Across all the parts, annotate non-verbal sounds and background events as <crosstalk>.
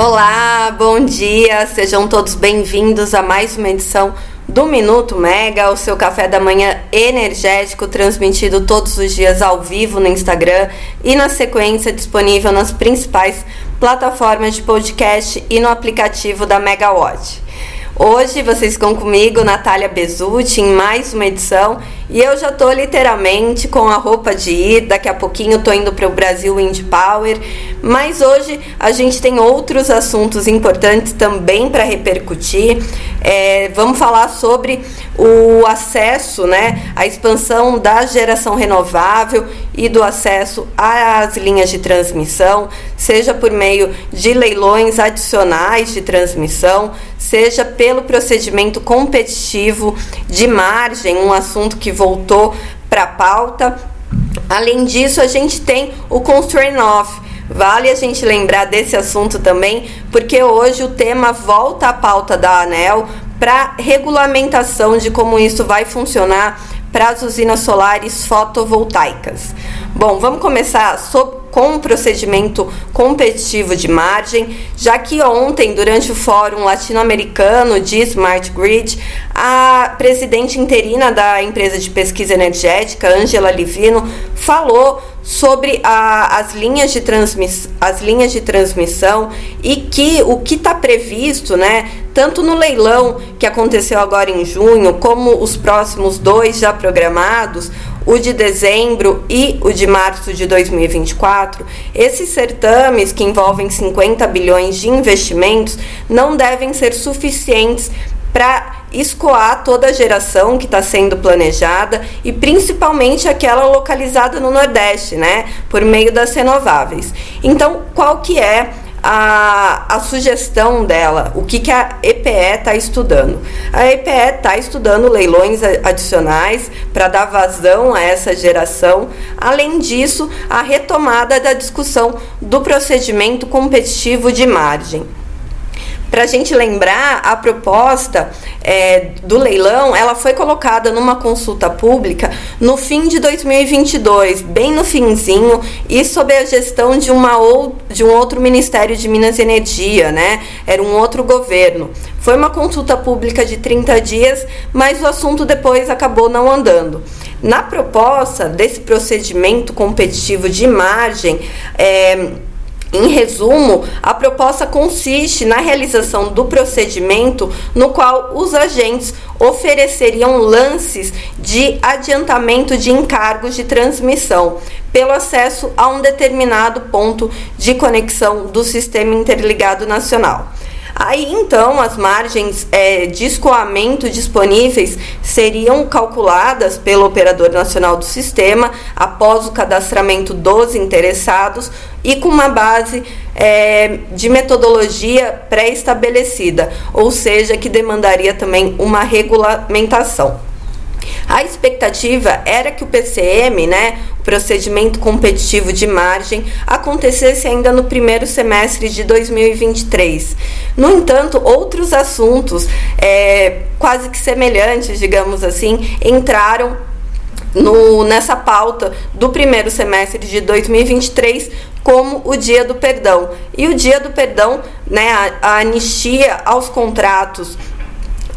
Olá, bom dia, sejam todos bem-vindos a mais uma edição do Minuto Mega, o seu café da manhã energético, transmitido todos os dias ao vivo no Instagram e na sequência disponível nas principais plataformas de podcast e no aplicativo da Megawatt. Hoje vocês ficam comigo, Natália Bezutti, em mais uma edição. E eu já tô literalmente com a roupa de ir. Daqui a pouquinho tô indo para o Brasil Wind Power. Mas hoje a gente tem outros assuntos importantes também para repercutir. É, vamos falar sobre o acesso, né, a expansão da geração renovável e do acesso às linhas de transmissão, seja por meio de leilões adicionais de transmissão, seja pelo procedimento competitivo de margem, um assunto que voltou para a pauta. Além disso, a gente tem o Constrain Off. Vale a gente lembrar desse assunto também, porque hoje o tema volta à pauta da ANEL para regulamentação de como isso vai funcionar para as usinas solares fotovoltaicas. Bom, vamos começar com o procedimento competitivo de margem, já que ontem, durante o Fórum Latino-Americano de Smart Grid, a presidente interina da empresa de pesquisa energética, Angela Livino, falou sobre a, as, linhas de transmiss, as linhas de transmissão e que o que está previsto, né, tanto no leilão que aconteceu agora em junho, como os próximos dois já programados, o de dezembro e o de março de 2024, esses certames que envolvem 50 bilhões de investimentos não devem ser suficientes para escoar toda a geração que está sendo planejada e principalmente aquela localizada no Nordeste, né, por meio das renováveis. Então, qual que é a, a sugestão dela, o que, que a EPE está estudando. A EPE está estudando leilões adicionais para dar vazão a essa geração. Além disso, a retomada da discussão do procedimento competitivo de margem. Para a gente lembrar, a proposta é, do leilão ela foi colocada numa consulta pública no fim de 2022, bem no finzinho, e sob a gestão de, uma ou, de um outro Ministério de Minas e Energia, né? Era um outro governo. Foi uma consulta pública de 30 dias, mas o assunto depois acabou não andando. Na proposta desse procedimento competitivo de margem, é, em resumo, a proposta consiste na realização do procedimento no qual os agentes ofereceriam lances de adiantamento de encargos de transmissão pelo acesso a um determinado ponto de conexão do Sistema Interligado Nacional. Aí então as margens é, de escoamento disponíveis seriam calculadas pelo operador nacional do sistema após o cadastramento dos interessados e com uma base é, de metodologia pré-estabelecida, ou seja, que demandaria também uma regulamentação. A expectativa era que o PCM, né, procedimento competitivo de margem, acontecesse ainda no primeiro semestre de 2023. No entanto, outros assuntos, é, quase que semelhantes, digamos assim, entraram no, nessa pauta do primeiro semestre de 2023 como o Dia do Perdão. E o Dia do Perdão, né, a, a anistia aos contratos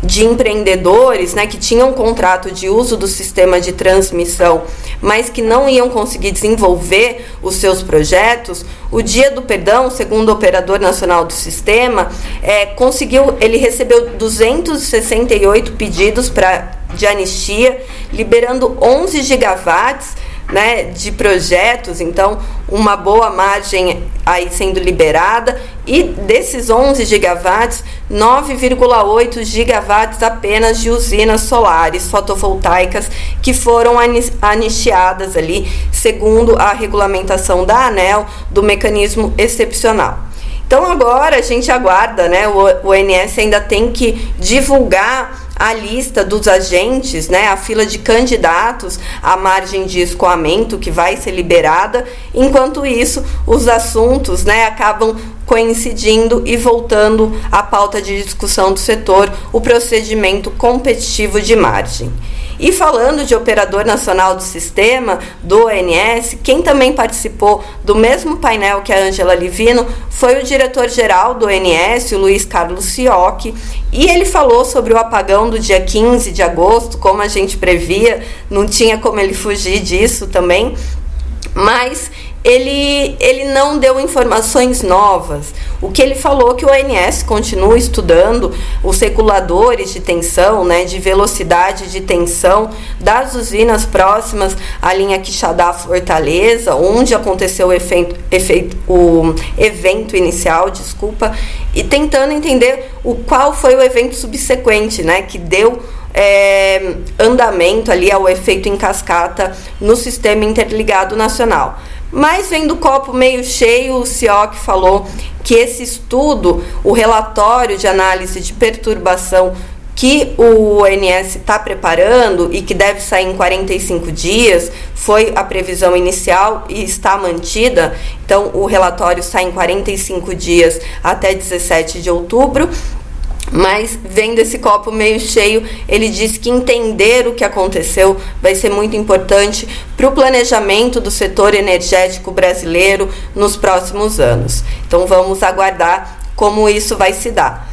de empreendedores né, que tinham um contrato de uso do sistema de transmissão, mas que não iam conseguir desenvolver os seus projetos, o Dia do Perdão, segundo o operador nacional do sistema, é, conseguiu, ele recebeu 268 pedidos para de anistia, liberando 11 gigawatts né, de projetos, então uma boa margem aí sendo liberada e desses 11 gigawatts, 9,8 gigawatts apenas de usinas solares fotovoltaicas que foram anistiadas ali, segundo a regulamentação da ANEL do mecanismo excepcional. Então agora a gente aguarda, né? O, ONS ainda tem que divulgar a lista dos agentes, né, a fila de candidatos à margem de escoamento que vai ser liberada. Enquanto isso, os assuntos né, acabam coincidindo e voltando à pauta de discussão do setor, o procedimento competitivo de margem. E falando de operador nacional do sistema, do ONS, quem também participou do mesmo painel que a Angela Livino foi o diretor-geral do ONS, o Luiz Carlos Sioc, e ele falou sobre o apagão do dia 15 de agosto, como a gente previa, não tinha como ele fugir disso também, mas ele, ele não deu informações novas. O que ele falou que o ONS continua estudando os reguladores de tensão, né, de velocidade de tensão das usinas próximas à linha Quixadá Fortaleza, onde aconteceu o, efeito, efeito, o evento inicial, desculpa, e tentando entender o qual foi o evento subsequente, né, que deu é, andamento ali ao efeito em cascata no sistema interligado nacional. Mas vendo o copo meio cheio, o CIOC falou que esse estudo, o relatório de análise de perturbação que o ONS está preparando e que deve sair em 45 dias, foi a previsão inicial e está mantida. Então, o relatório sai em 45 dias até 17 de outubro. Mas vendo esse copo meio cheio, ele diz que entender o que aconteceu vai ser muito importante para o planejamento do setor energético brasileiro nos próximos anos. Então vamos aguardar como isso vai se dar.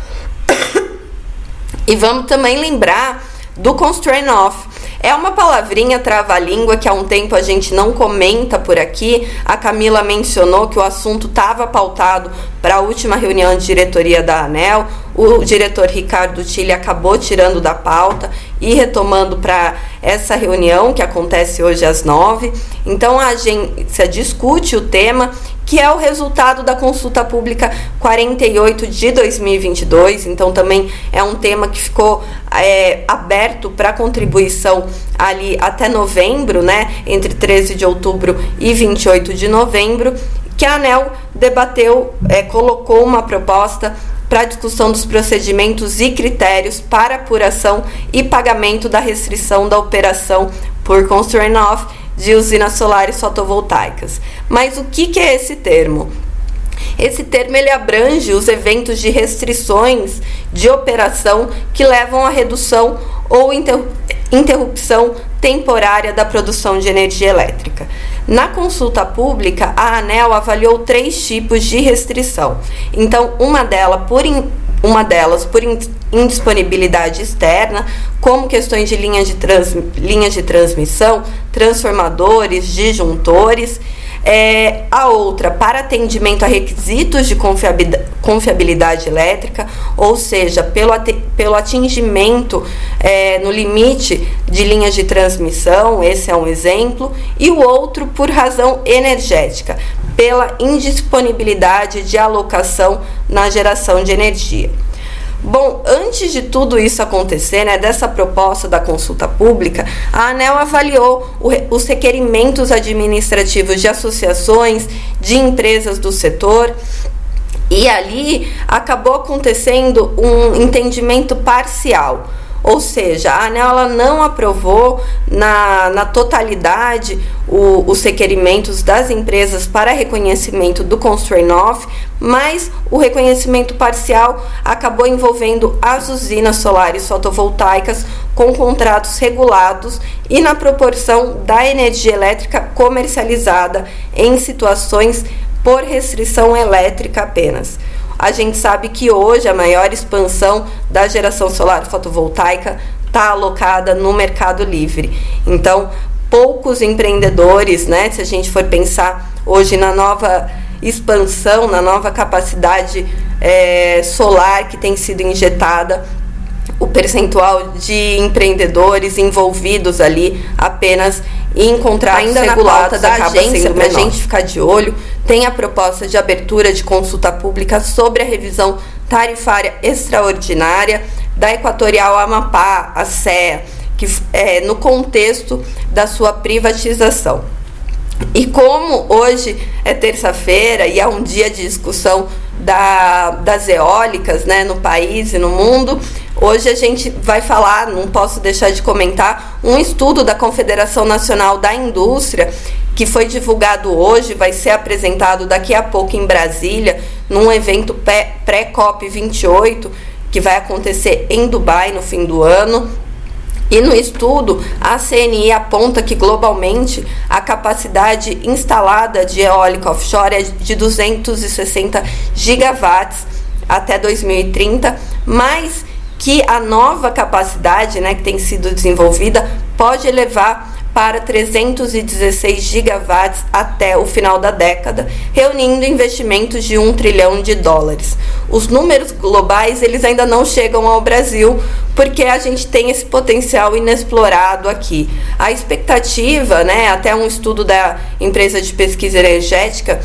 <coughs> e vamos também lembrar do constrain off. É uma palavrinha trava-língua que há um tempo a gente não comenta por aqui. A Camila mencionou que o assunto estava pautado para a última reunião de diretoria da ANEL o diretor Ricardo Tille acabou tirando da pauta e retomando para essa reunião que acontece hoje às nove. Então a agência discute o tema, que é o resultado da consulta pública 48 de 2022. Então também é um tema que ficou é, aberto para contribuição ali até novembro, né? Entre 13 de outubro e 28 de novembro, que a ANEL debateu, é, colocou uma proposta para discussão dos procedimentos e critérios para apuração e pagamento da restrição da operação por constraint off de usinas solares fotovoltaicas. Mas o que, que é esse termo? Esse termo ele abrange os eventos de restrições de operação que levam à redução ou interrupção temporária da produção de energia elétrica. Na consulta pública, a ANEL avaliou três tipos de restrição. Então, uma, dela por in, uma delas por indisponibilidade externa, como questões de linhas de, trans, linhas de transmissão, transformadores, disjuntores é, a outra, para atendimento a requisitos de confiabilidade elétrica, ou seja, pelo, pelo atingimento é, no limite de linhas de transmissão, esse é um exemplo, e o outro por razão energética, pela indisponibilidade de alocação na geração de energia. Bom, antes de tudo isso acontecer, né, dessa proposta da consulta pública, a ANEL avaliou o, os requerimentos administrativos de associações, de empresas do setor, e ali acabou acontecendo um entendimento parcial. Ou seja, a ANEL não aprovou na, na totalidade o, os requerimentos das empresas para reconhecimento do constraint off, mas o reconhecimento parcial acabou envolvendo as usinas solares fotovoltaicas com contratos regulados e na proporção da energia elétrica comercializada em situações por restrição elétrica apenas. A gente sabe que hoje a maior expansão da geração solar fotovoltaica está alocada no mercado livre. Então, poucos empreendedores, né, se a gente for pensar hoje na nova expansão, na nova capacidade é, solar que tem sido injetada, o percentual de empreendedores envolvidos ali apenas e encontrar ainda na pauta da agência para a gente ficar de olho, tem a proposta de abertura de consulta pública sobre a revisão tarifária extraordinária da Equatorial Amapá, a CEA, que é no contexto da sua privatização. E como hoje é terça-feira e é um dia de discussão da, das eólicas né, no país e no mundo, Hoje a gente vai falar, não posso deixar de comentar, um estudo da Confederação Nacional da Indústria que foi divulgado hoje, vai ser apresentado daqui a pouco em Brasília, num evento pré-COP 28, que vai acontecer em Dubai no fim do ano. E no estudo, a CNI aponta que globalmente a capacidade instalada de eólica offshore é de 260 gigawatts até 2030, mas que a nova capacidade né, que tem sido desenvolvida pode elevar para 316 gigawatts até o final da década, reunindo investimentos de 1 trilhão de dólares. Os números globais eles ainda não chegam ao Brasil, porque a gente tem esse potencial inexplorado aqui. A expectativa, né, até um estudo da empresa de pesquisa energética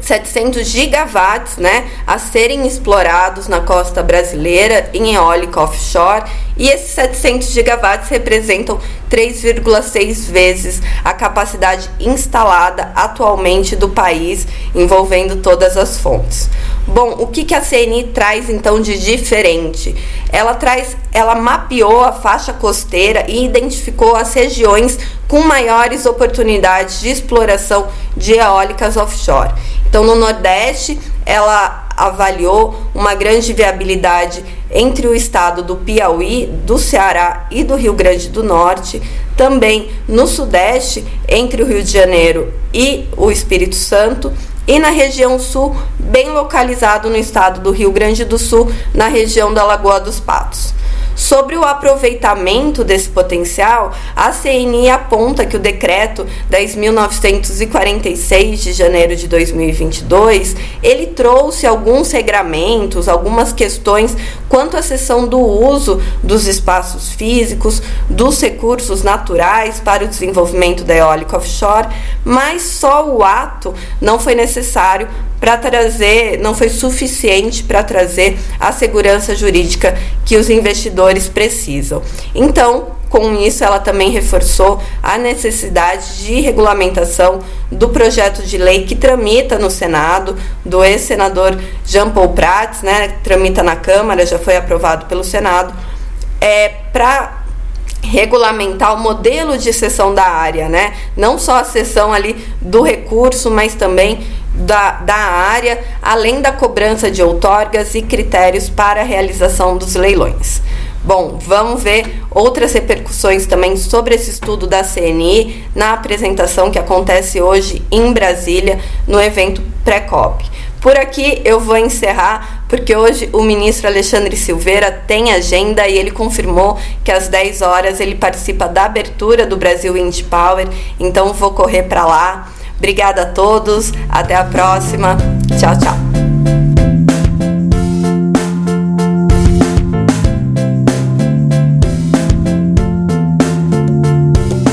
700 gigawatts né, a serem explorados na costa brasileira em eólica offshore e esses 700 gigawatts representam 3,6 vezes a capacidade instalada atualmente do país, envolvendo todas as fontes. Bom, o que, que a CNI traz então de diferente? Ela traz, ela mapeou a faixa costeira e identificou as regiões com maiores oportunidades de exploração de eólicas offshore. Então, no Nordeste, ela avaliou uma grande viabilidade entre o estado do Piauí, do Ceará e do Rio Grande do Norte, também no Sudeste, entre o Rio de Janeiro e o Espírito Santo, e na região sul, bem localizado no estado do Rio Grande do Sul, na região da Lagoa dos Patos. Sobre o aproveitamento desse potencial, a CNI aponta que o decreto 10.946 de janeiro de 2022, ele trouxe alguns regramentos, algumas questões quanto à seção do uso dos espaços físicos, dos recursos naturais para o desenvolvimento da eólica offshore, mas só o ato não foi necessário para trazer, não foi suficiente para trazer a segurança jurídica que os investidores precisam. Então, com isso, ela também reforçou a necessidade de regulamentação do projeto de lei que tramita no Senado, do ex-senador Jean Paul Prats, né, tramita na Câmara, já foi aprovado pelo Senado, é, para regulamentar o modelo de cessão da área, né? Não só a cessão ali do recurso, mas também da, da área, além da cobrança de outorgas e critérios para a realização dos leilões. Bom, vamos ver outras repercussões também sobre esse estudo da CNI na apresentação que acontece hoje em Brasília, no evento pré-COP. Por aqui eu vou encerrar, porque hoje o ministro Alexandre Silveira tem agenda e ele confirmou que às 10 horas ele participa da abertura do Brasil Wind Power, então vou correr para lá. Obrigada a todos, até a próxima. Tchau, tchau.